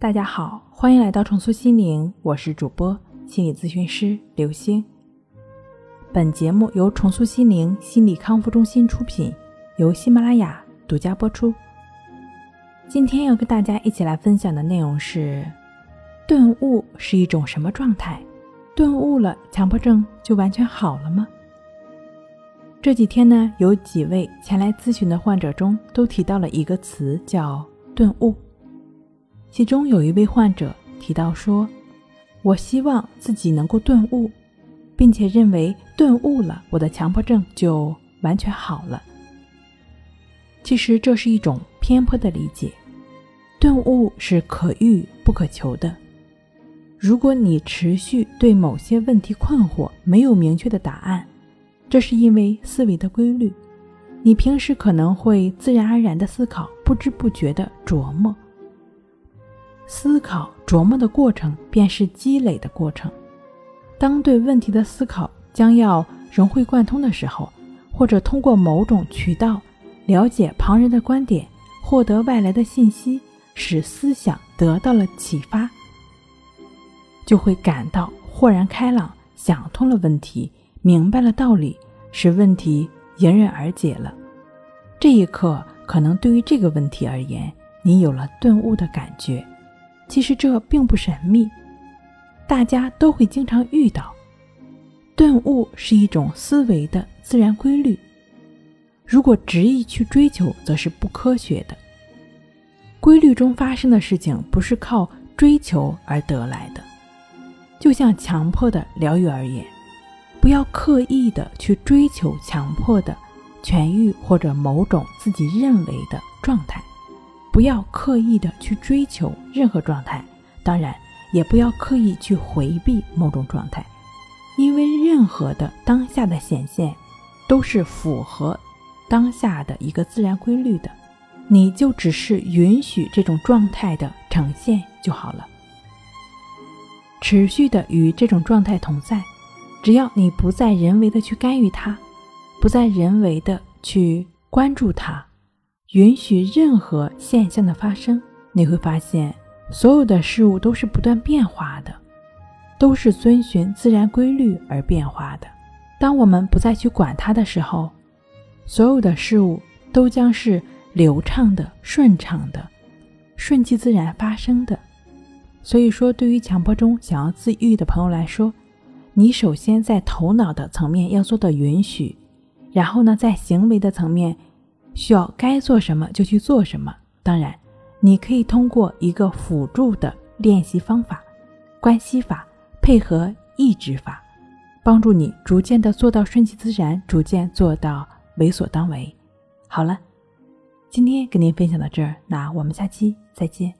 大家好，欢迎来到重塑心灵，我是主播心理咨询师刘星。本节目由重塑心灵心理康复中心出品，由喜马拉雅独家播出。今天要跟大家一起来分享的内容是：顿悟是一种什么状态？顿悟了，强迫症就完全好了吗？这几天呢，有几位前来咨询的患者中都提到了一个词，叫顿悟。其中有一位患者提到说：“我希望自己能够顿悟，并且认为顿悟了，我的强迫症就完全好了。”其实这是一种偏颇的理解。顿悟是可遇不可求的。如果你持续对某些问题困惑，没有明确的答案。这是因为思维的规律，你平时可能会自然而然的思考，不知不觉的琢磨。思考琢磨的过程便是积累的过程。当对问题的思考将要融会贯通的时候，或者通过某种渠道了解旁人的观点，获得外来的信息，使思想得到了启发，就会感到豁然开朗，想通了问题。明白了道理，使问题迎刃而解了。这一刻，可能对于这个问题而言，你有了顿悟的感觉。其实这并不神秘，大家都会经常遇到。顿悟是一种思维的自然规律，如果执意去追求，则是不科学的。规律中发生的事情，不是靠追求而得来的。就像强迫的疗愈而言。不要刻意的去追求强迫的痊愈或者某种自己认为的状态，不要刻意的去追求任何状态，当然也不要刻意去回避某种状态，因为任何的当下的显现都是符合当下的一个自然规律的，你就只是允许这种状态的呈现就好了，持续的与这种状态同在。只要你不再人为的去干预它，不再人为的去关注它，允许任何现象的发生，你会发现所有的事物都是不断变化的，都是遵循自然规律而变化的。当我们不再去管它的时候，所有的事物都将是流畅的、顺畅的、顺其自然发生的。所以说，对于强迫中想要自愈的朋友来说，你首先在头脑的层面要做到允许，然后呢，在行为的层面需要该做什么就去做什么。当然，你可以通过一个辅助的练习方法——关系法，配合意志法，帮助你逐渐的做到顺其自然，逐渐做到为所当为。好了，今天跟您分享到这儿，那我们下期再见。